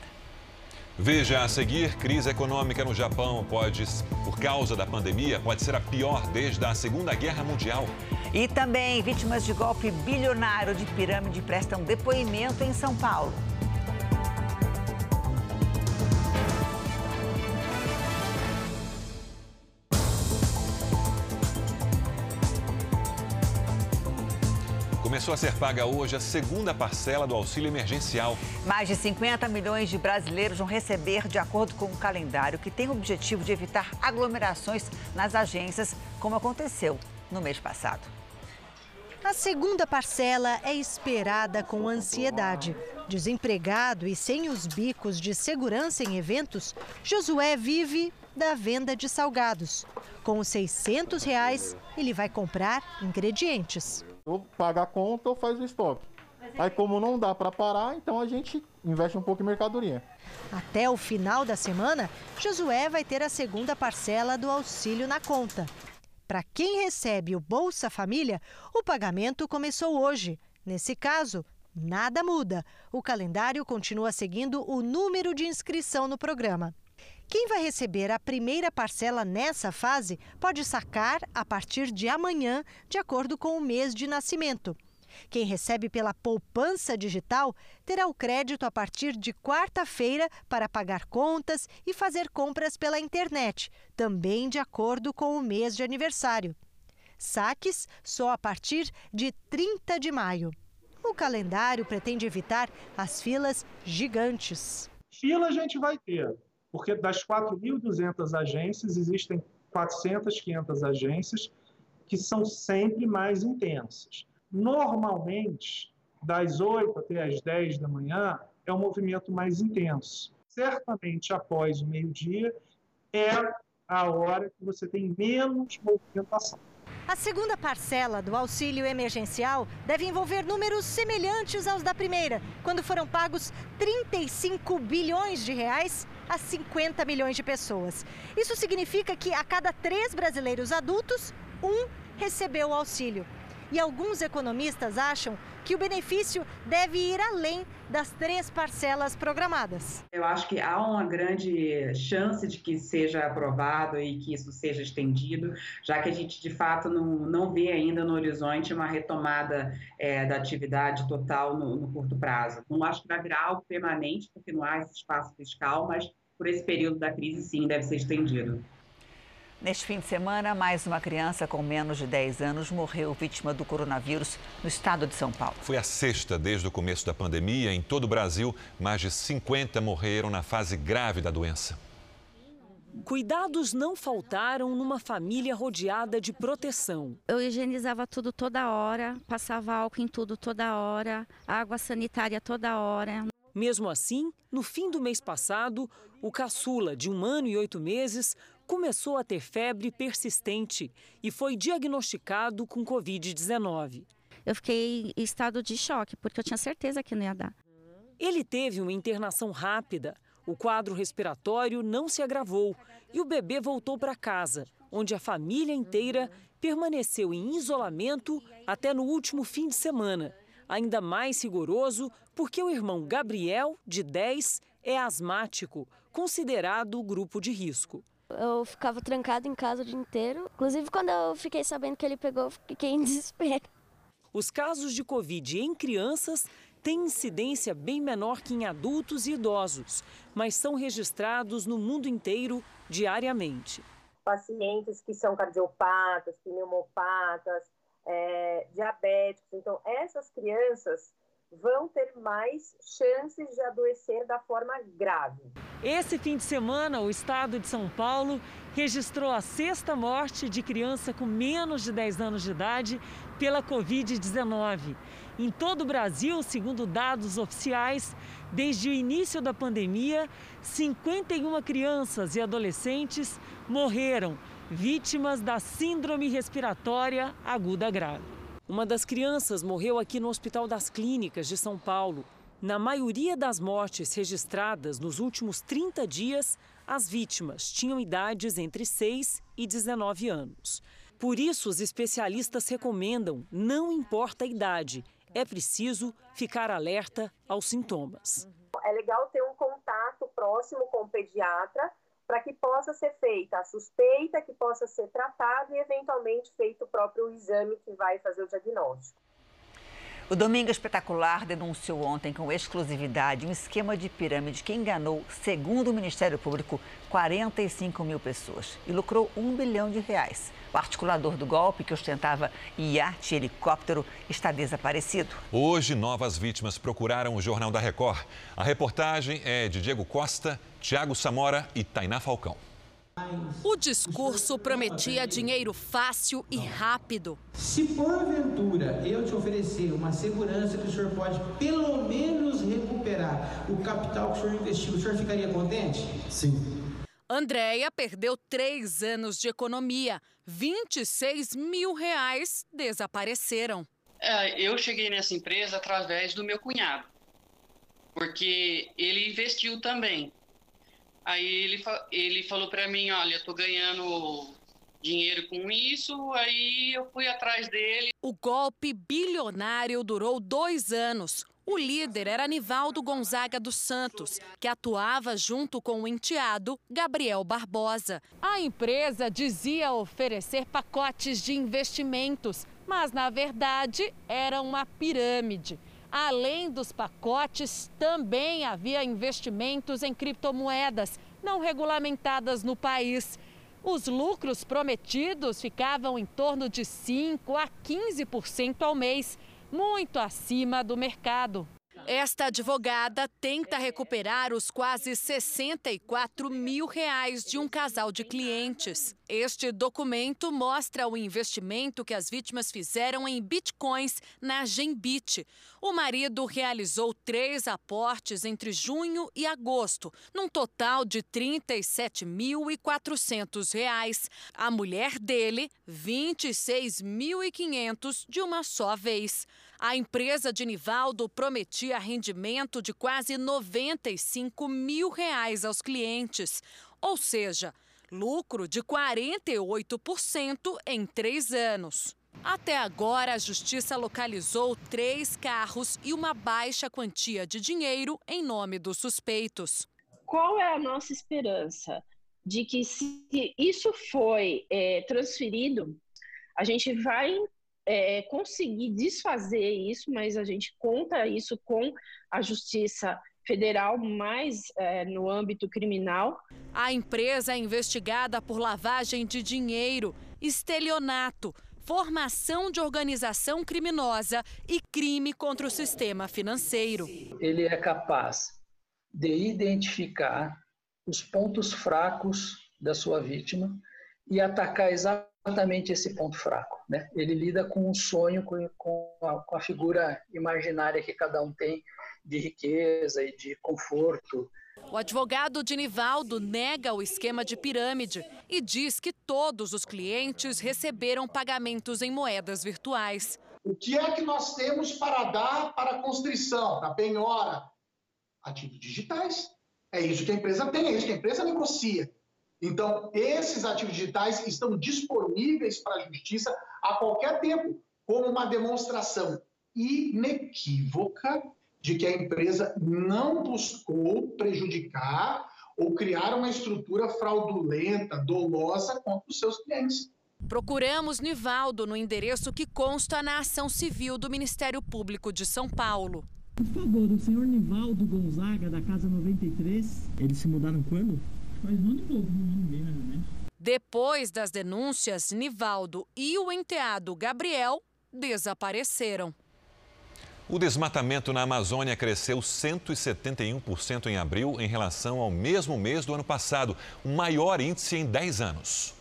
Veja a seguir, crise econômica no Japão pode, por causa da pandemia, pode ser a pior desde a Segunda Guerra Mundial. E também vítimas de golpe bilionário de pirâmide prestam depoimento em São Paulo. Começou a ser paga hoje a segunda parcela do auxílio emergencial. Mais de 50 milhões de brasileiros vão receber de acordo com o calendário que tem o objetivo de evitar aglomerações nas agências, como aconteceu no mês passado. A segunda parcela é esperada com ansiedade. Desempregado e sem os bicos de segurança em eventos, Josué vive da venda de salgados. Com os 600 reais, ele vai comprar ingredientes ou paga a conta ou faz o estoque. Aí como não dá para parar, então a gente investe um pouco em mercadoria. Até o final da semana, Josué vai ter a segunda parcela do auxílio na conta. Para quem recebe o Bolsa Família, o pagamento começou hoje. Nesse caso, nada muda. O calendário continua seguindo o número de inscrição no programa. Quem vai receber a primeira parcela nessa fase pode sacar a partir de amanhã, de acordo com o mês de nascimento. Quem recebe pela poupança digital terá o crédito a partir de quarta-feira para pagar contas e fazer compras pela internet, também de acordo com o mês de aniversário. Saques só a partir de 30 de maio. O calendário pretende evitar as filas gigantes. Fila a gente vai ter, porque das 4.200 agências, existem 400, 500 agências que são sempre mais intensas. Normalmente, das 8 até as 10 da manhã, é um movimento mais intenso. Certamente, após o meio-dia, é a hora que você tem menos movimentação. A segunda parcela do auxílio emergencial deve envolver números semelhantes aos da primeira, quando foram pagos 35 bilhões de reais a 50 milhões de pessoas. Isso significa que a cada três brasileiros adultos, um recebeu o auxílio. E alguns economistas acham que o benefício deve ir além das três parcelas programadas. Eu acho que há uma grande chance de que seja aprovado e que isso seja estendido, já que a gente de fato não, não vê ainda no horizonte uma retomada é, da atividade total no, no curto prazo. Não acho que vai virar algo permanente, porque não há esse espaço fiscal, mas por esse período da crise, sim, deve ser estendido. Neste fim de semana, mais uma criança com menos de 10 anos morreu vítima do coronavírus no estado de São Paulo. Foi a sexta desde o começo da pandemia. Em todo o Brasil, mais de 50 morreram na fase grave da doença. Cuidados não faltaram numa família rodeada de proteção. Eu higienizava tudo toda hora, passava álcool em tudo toda hora, água sanitária toda hora. Mesmo assim, no fim do mês passado, o caçula, de um ano e oito meses, começou a ter febre persistente e foi diagnosticado com Covid-19. eu fiquei em estado de choque, porque eu tinha certeza que não ia dar. Ele teve uma internação rápida. O quadro respiratório não se agravou e o bebê voltou para casa, onde a família inteira permaneceu em isolamento até no último fim de semana. Ainda mais rigoroso porque o irmão Gabriel, de 10, é asmático, considerado grupo de risco. Eu ficava trancado em casa o dia inteiro. Inclusive, quando eu fiquei sabendo que ele pegou, eu fiquei em <laughs> desespero. Os casos de Covid em crianças têm incidência bem menor que em adultos e idosos, mas são registrados no mundo inteiro diariamente. Pacientes que são cardiopatas, pneumopatas, é, diabéticos. Então, essas crianças vão ter mais chances de adoecer da forma grave. Esse fim de semana, o estado de São Paulo registrou a sexta morte de criança com menos de 10 anos de idade pela Covid-19. Em todo o Brasil, segundo dados oficiais, desde o início da pandemia, 51 crianças e adolescentes morreram vítimas da Síndrome Respiratória Aguda Grave. Uma das crianças morreu aqui no Hospital das Clínicas de São Paulo. Na maioria das mortes registradas nos últimos 30 dias, as vítimas tinham idades entre 6 e 19 anos. Por isso, os especialistas recomendam: não importa a idade, é preciso ficar alerta aos sintomas. É legal ter um contato próximo com o pediatra para que possa ser feita a suspeita, que possa ser tratado e, eventualmente, feito o próprio exame que vai fazer o diagnóstico. O Domingo Espetacular denunciou ontem com exclusividade um esquema de pirâmide que enganou, segundo o Ministério Público, 45 mil pessoas e lucrou um bilhão de reais. O articulador do golpe, que ostentava iate e helicóptero, está desaparecido. Hoje, novas vítimas procuraram o Jornal da Record. A reportagem é de Diego Costa, Tiago Samora e Tainá Falcão. O discurso prometia dinheiro fácil e rápido. Se porventura eu te oferecer uma segurança que o senhor pode pelo menos recuperar o capital que o senhor investiu, o senhor ficaria contente? Sim. Andréia perdeu três anos de economia. 26 mil reais desapareceram. É, eu cheguei nessa empresa através do meu cunhado, porque ele investiu também. Aí ele, ele falou para mim, olha, eu tô ganhando dinheiro com isso, aí eu fui atrás dele. O golpe bilionário durou dois anos. O líder era Nivaldo Gonzaga dos Santos, que atuava junto com o enteado Gabriel Barbosa. A empresa dizia oferecer pacotes de investimentos, mas na verdade era uma pirâmide. Além dos pacotes, também havia investimentos em criptomoedas não regulamentadas no país. Os lucros prometidos ficavam em torno de 5 a 15% ao mês, muito acima do mercado. Esta advogada tenta recuperar os quase 64 mil reais de um casal de clientes. Este documento mostra o investimento que as vítimas fizeram em bitcoins na Genbit. O marido realizou três aportes entre junho e agosto, num total de R$ 37.400. A mulher dele, R$ 26.500 de uma só vez. A empresa de Nivaldo prometia rendimento de quase 95 mil reais aos clientes, ou seja, lucro de 48% em três anos. Até agora, a justiça localizou três carros e uma baixa quantia de dinheiro em nome dos suspeitos. Qual é a nossa esperança? De que, se isso foi é, transferido, a gente vai é, conseguir desfazer isso, mas a gente conta isso com a Justiça Federal, mais é, no âmbito criminal. A empresa é investigada por lavagem de dinheiro, estelionato, formação de organização criminosa e crime contra o sistema financeiro. Ele é capaz de identificar os pontos fracos da sua vítima e atacar exatamente esse ponto fraco. Né? Ele lida com um sonho, com, a, com a figura imaginária que cada um tem de riqueza e de conforto. O advogado de Nivaldo nega o esquema de pirâmide e diz que todos os clientes receberam pagamentos em moedas virtuais. O que é que nós temos para dar para a constrição, para a penhora? Ativos digitais. É isso que a empresa tem, é isso que a empresa negocia. Então, esses ativos digitais estão disponíveis para a justiça a qualquer tempo, como uma demonstração inequívoca de que a empresa não buscou prejudicar ou criar uma estrutura fraudulenta, dolosa contra os seus clientes. Procuramos Nivaldo no endereço que consta na ação civil do Ministério Público de São Paulo. Por favor, o senhor Nivaldo Gonzaga, da Casa 93. Eles se mudaram quando? Faz um ano e pouco, um ano e meio, mais ou menos. Depois das denúncias, Nivaldo e o enteado Gabriel desapareceram. O desmatamento na Amazônia cresceu 171% em abril em relação ao mesmo mês do ano passado, o maior índice em 10 anos.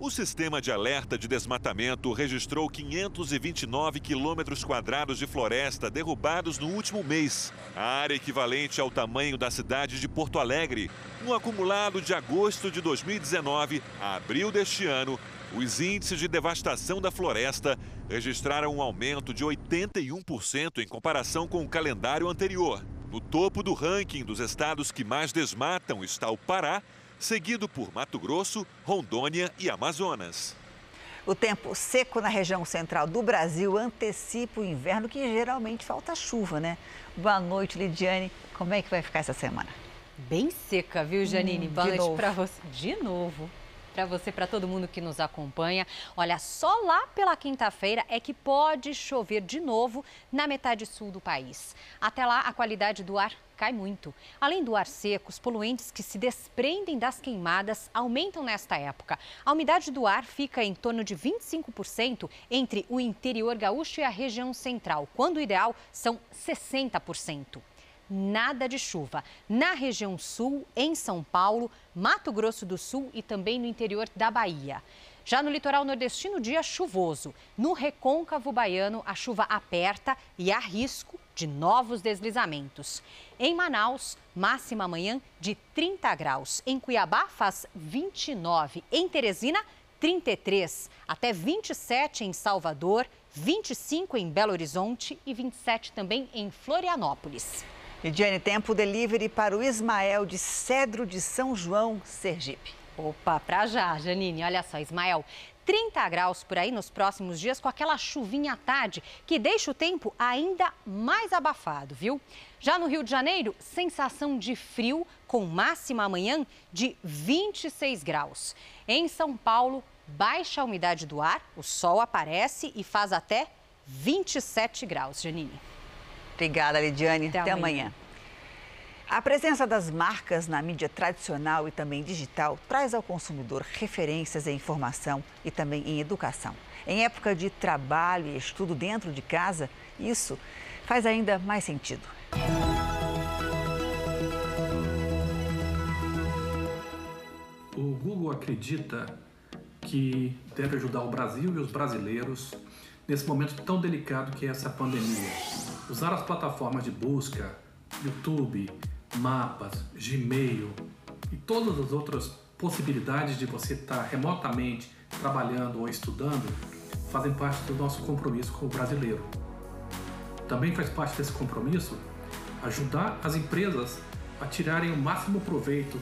O sistema de alerta de desmatamento registrou 529 quilômetros quadrados de floresta derrubados no último mês, a área equivalente ao tamanho da cidade de Porto Alegre. No acumulado de agosto de 2019 a abril deste ano, os índices de devastação da floresta registraram um aumento de 81% em comparação com o calendário anterior. No topo do ranking dos estados que mais desmatam está o Pará, seguido por Mato Grosso, Rondônia e Amazonas. O tempo seco na região central do Brasil antecipa o inverno, que geralmente falta chuva, né? Boa noite, Lidiane. Como é que vai ficar essa semana? Bem seca, viu, Janine? Hum, Boa noite para você. De novo para você, para todo mundo que nos acompanha. Olha, só lá pela quinta-feira é que pode chover de novo na metade sul do país. Até lá, a qualidade do ar cai muito. Além do ar seco, os poluentes que se desprendem das queimadas aumentam nesta época. A umidade do ar fica em torno de 25% entre o interior gaúcho e a região central, quando o ideal são 60% nada de chuva. Na região sul, em São Paulo, Mato Grosso do Sul e também no interior da Bahia. Já no litoral nordestino, dia chuvoso. No recôncavo baiano, a chuva aperta e há risco de novos deslizamentos. Em Manaus, máxima amanhã de 30 graus. Em Cuiabá, faz 29. Em Teresina, 33. Até 27 em Salvador, 25 em Belo Horizonte e 27 também em Florianópolis. Lidiane, tempo delivery para o Ismael de Cedro de São João, Sergipe. Opa, pra já, Janine. Olha só, Ismael, 30 graus por aí nos próximos dias com aquela chuvinha à tarde que deixa o tempo ainda mais abafado, viu? Já no Rio de Janeiro, sensação de frio com máxima amanhã de 26 graus. Em São Paulo, baixa a umidade do ar, o sol aparece e faz até 27 graus, Janine. Obrigada, Lidiane. Até, Até amanhã. amanhã. A presença das marcas na mídia tradicional e também digital traz ao consumidor referências em informação e também em educação. Em época de trabalho e estudo dentro de casa, isso faz ainda mais sentido. O Google acredita que deve ajudar o Brasil e os brasileiros nesse momento tão delicado que é essa pandemia. Usar as plataformas de busca, YouTube, mapas, Gmail e todas as outras possibilidades de você estar remotamente trabalhando ou estudando fazem parte do nosso compromisso com o brasileiro. Também faz parte desse compromisso ajudar as empresas a tirarem o máximo proveito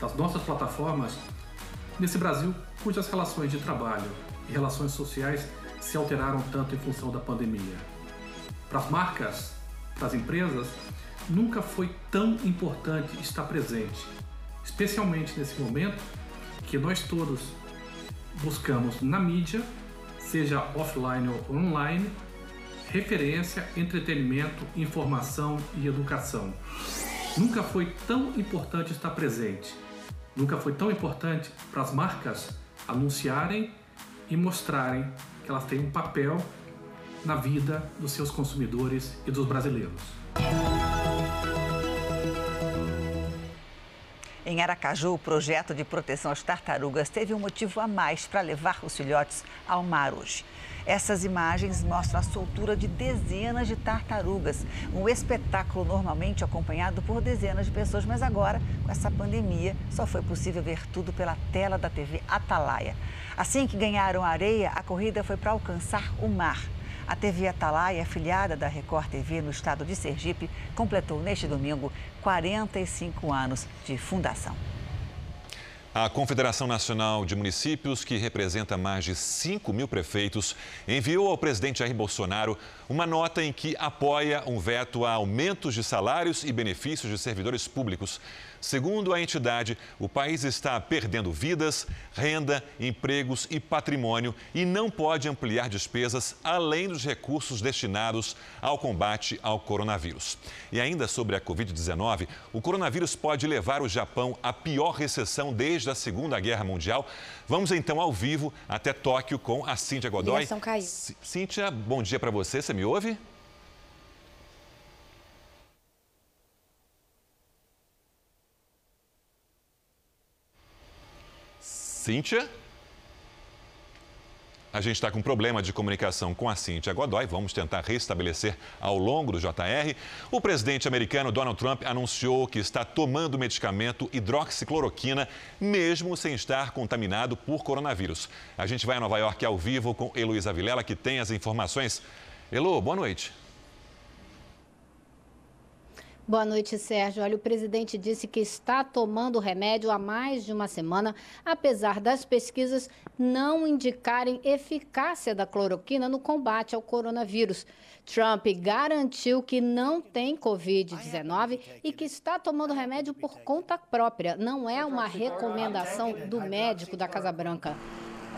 das nossas plataformas nesse Brasil cujas relações de trabalho e relações sociais se alteraram tanto em função da pandemia. Para as marcas, para as empresas, nunca foi tão importante estar presente, especialmente nesse momento que nós todos buscamos na mídia, seja offline ou online, referência, entretenimento, informação e educação. Nunca foi tão importante estar presente. Nunca foi tão importante para as marcas anunciarem e mostrarem que elas têm um papel na vida dos seus consumidores e dos brasileiros. Em Aracaju, o projeto de proteção às tartarugas teve um motivo a mais para levar os filhotes ao mar hoje. Essas imagens mostram a soltura de dezenas de tartarugas, um espetáculo normalmente acompanhado por dezenas de pessoas, mas agora, com essa pandemia, só foi possível ver tudo pela tela da TV Atalaia. Assim que ganharam areia, a corrida foi para alcançar o mar. A TV Atalaia, afiliada da Record TV no estado de Sergipe, completou neste domingo 45 anos de fundação. A Confederação Nacional de Municípios, que representa mais de 5 mil prefeitos, enviou ao presidente Jair Bolsonaro uma nota em que apoia um veto a aumentos de salários e benefícios de servidores públicos. Segundo a entidade, o país está perdendo vidas, renda, empregos e patrimônio e não pode ampliar despesas além dos recursos destinados ao combate ao coronavírus. E ainda sobre a Covid-19, o coronavírus pode levar o Japão à pior recessão desde a Segunda Guerra Mundial. Vamos então ao vivo até Tóquio com a Cíntia Godoy. Cíntia, bom dia para você. Você me ouve? Cíntia? A gente está com problema de comunicação com a Cíntia Godoy. Vamos tentar restabelecer ao longo do JR. O presidente americano Donald Trump anunciou que está tomando medicamento hidroxicloroquina, mesmo sem estar contaminado por coronavírus. A gente vai a Nova York ao vivo com Heloísa Vilela, que tem as informações. Elo, boa noite. Boa noite, Sérgio. Olha, o presidente disse que está tomando remédio há mais de uma semana, apesar das pesquisas não indicarem eficácia da cloroquina no combate ao coronavírus. Trump garantiu que não tem Covid-19 e que está tomando remédio por conta própria. Não é uma recomendação do médico da Casa Branca.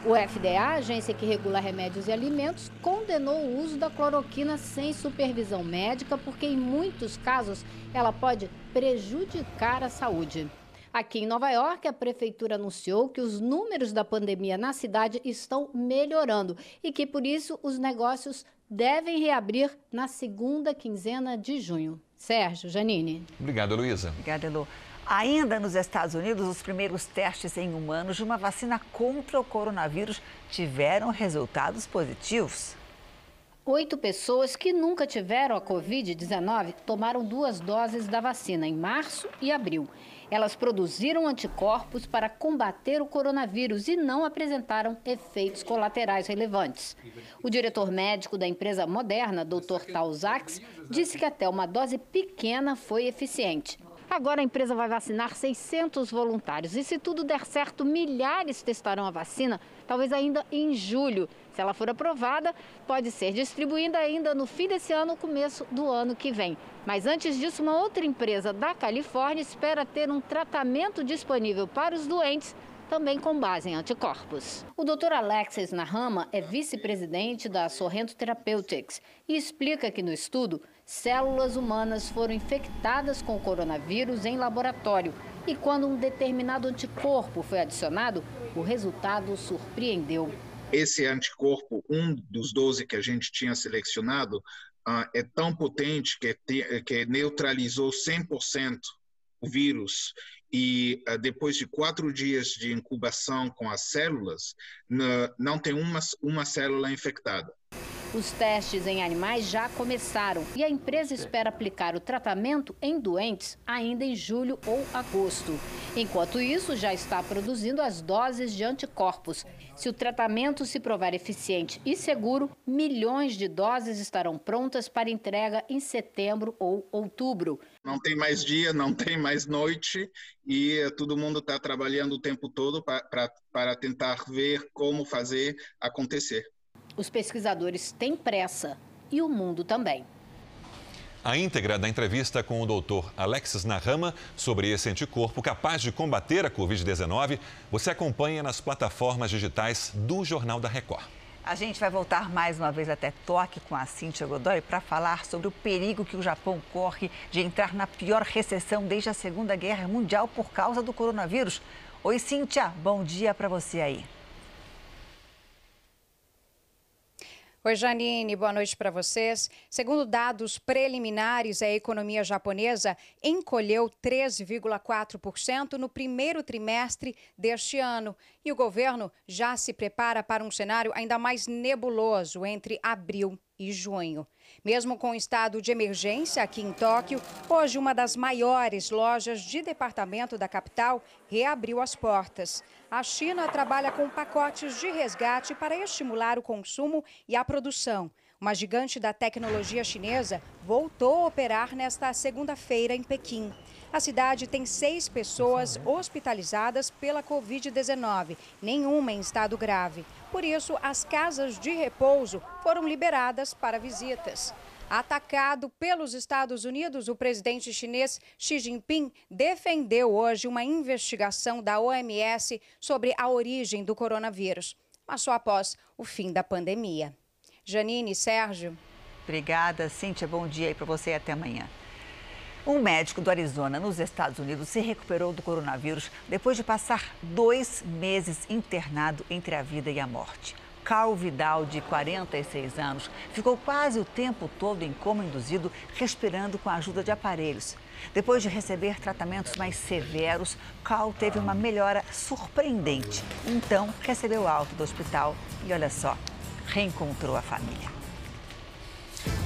O FDA, a agência que regula remédios e alimentos, condenou o uso da cloroquina sem supervisão médica, porque em muitos casos ela pode prejudicar a saúde. Aqui em Nova York, a prefeitura anunciou que os números da pandemia na cidade estão melhorando e que, por isso, os negócios devem reabrir na segunda quinzena de junho. Sérgio, Janine. Obrigado, Luísa. Obrigada, Elu. Ainda nos Estados Unidos, os primeiros testes em humanos de uma vacina contra o coronavírus tiveram resultados positivos. Oito pessoas que nunca tiveram a Covid-19 tomaram duas doses da vacina em março e abril. Elas produziram anticorpos para combater o coronavírus e não apresentaram efeitos colaterais relevantes. O diretor médico da empresa Moderna, Dr. Tal Zaks, disse que até uma dose pequena foi eficiente. Agora a empresa vai vacinar 600 voluntários e, se tudo der certo, milhares testarão a vacina, talvez ainda em julho. Se ela for aprovada, pode ser distribuída ainda no fim desse ano, começo do ano que vem. Mas antes disso, uma outra empresa da Califórnia espera ter um tratamento disponível para os doentes também com base em anticorpos. O Dr. Alexis Nahama é vice-presidente da Sorrento Therapeutics e explica que no estudo células humanas foram infectadas com o coronavírus em laboratório e quando um determinado anticorpo foi adicionado, o resultado surpreendeu. Esse anticorpo, um dos 12 que a gente tinha selecionado, uh, é tão potente que, que neutralizou 100% o vírus e uh, depois de quatro dias de incubação com as células, não tem uma, uma célula infectada. Os testes em animais já começaram e a empresa espera aplicar o tratamento em doentes ainda em julho ou agosto. Enquanto isso, já está produzindo as doses de anticorpos. Se o tratamento se provar eficiente e seguro, milhões de doses estarão prontas para entrega em setembro ou outubro. Não tem mais dia, não tem mais noite e todo mundo está trabalhando o tempo todo para tentar ver como fazer acontecer. Os pesquisadores têm pressa e o mundo também. A íntegra da entrevista com o doutor Alexis Nahama sobre esse anticorpo capaz de combater a Covid-19 você acompanha nas plataformas digitais do Jornal da Record. A gente vai voltar mais uma vez até Tóquio com a Cíntia Godoy para falar sobre o perigo que o Japão corre de entrar na pior recessão desde a Segunda Guerra Mundial por causa do coronavírus. Oi, Cíntia, bom dia para você aí. Oi, Janine, boa noite para vocês. Segundo dados preliminares, a economia japonesa encolheu 13,4% no primeiro trimestre deste ano. E o governo já se prepara para um cenário ainda mais nebuloso entre abril e junho. Mesmo com o estado de emergência aqui em Tóquio, hoje uma das maiores lojas de departamento da capital reabriu as portas. A China trabalha com pacotes de resgate para estimular o consumo e a produção. Uma gigante da tecnologia chinesa voltou a operar nesta segunda-feira em Pequim. A cidade tem seis pessoas hospitalizadas pela Covid-19, nenhuma em estado grave. Por isso, as casas de repouso foram liberadas para visitas. Atacado pelos Estados Unidos, o presidente chinês Xi Jinping defendeu hoje uma investigação da OMS sobre a origem do coronavírus, mas só após o fim da pandemia. Janine, Sérgio. Obrigada, Cíntia. Bom dia aí para você e até amanhã. Um médico do Arizona, nos Estados Unidos, se recuperou do coronavírus depois de passar dois meses internado entre a vida e a morte. Carl Vidal, de 46 anos, ficou quase o tempo todo em coma induzido, respirando com a ajuda de aparelhos. Depois de receber tratamentos mais severos, Carl teve uma melhora surpreendente. Então, recebeu alta do hospital e, olha só, reencontrou a família.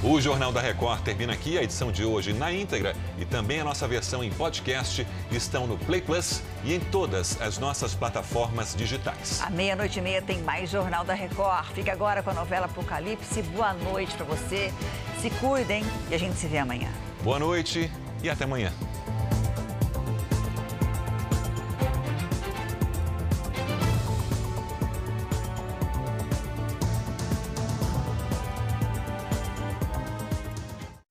O Jornal da Record termina aqui. A edição de hoje na íntegra e também a nossa versão em podcast estão no Play Plus e em todas as nossas plataformas digitais. À meia-noite e meia tem mais Jornal da Record. Fica agora com a novela Apocalipse. Boa noite para você. Se cuidem e a gente se vê amanhã. Boa noite e até amanhã.